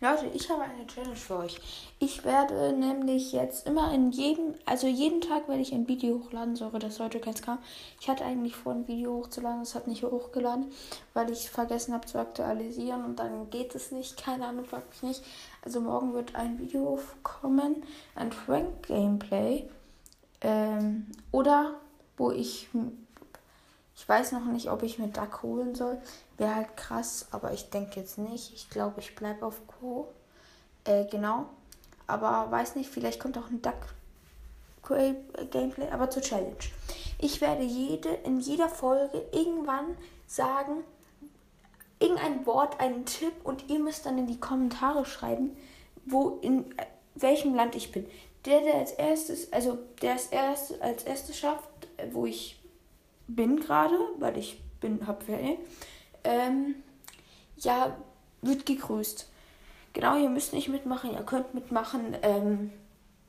Leute, ich habe eine Challenge für euch. Ich werde nämlich jetzt immer in jedem, also jeden Tag werde ich ein Video hochladen. Sorry, dass heute keins kam. Ich hatte eigentlich vor, ein Video hochzuladen. Es hat nicht hochgeladen, weil ich vergessen habe zu aktualisieren und dann geht es nicht. Keine Ahnung, fragt mich nicht. Also morgen wird ein Video kommen, ein Frank-Gameplay. Ähm, oder wo ich weiß noch nicht, ob ich mir Duck holen soll. Wäre halt krass, aber ich denke jetzt nicht. Ich glaube, ich bleibe auf Co. Äh, genau. Aber weiß nicht, vielleicht kommt auch ein Duck Gameplay, aber zur Challenge. Ich werde jede, in jeder Folge irgendwann sagen, irgendein Wort, einen Tipp und ihr müsst dann in die Kommentare schreiben, wo in welchem Land ich bin. Der, der als erstes, also der es erst, als erstes schafft, wo ich bin gerade, weil ich bin, hab Ferien, ähm, ja, wird gegrüßt. Genau, ihr müsst nicht mitmachen, ihr könnt mitmachen. Ähm,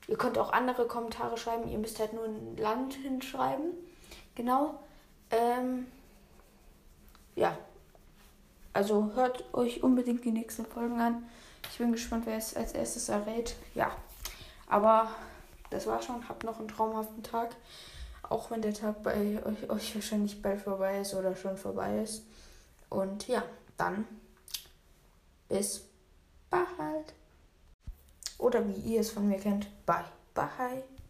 ihr könnt auch andere Kommentare schreiben, ihr müsst halt nur ein Land hinschreiben. Genau. Ähm, ja. Also hört euch unbedingt die nächsten Folgen an. Ich bin gespannt, wer es als erstes errät. Ja. Aber das war schon. Habt noch einen traumhaften Tag. Auch wenn der Tag bei euch, euch wahrscheinlich bald vorbei ist oder schon vorbei ist. Und ja, dann bis bald. Oder wie ihr es von mir kennt, bye. Bye.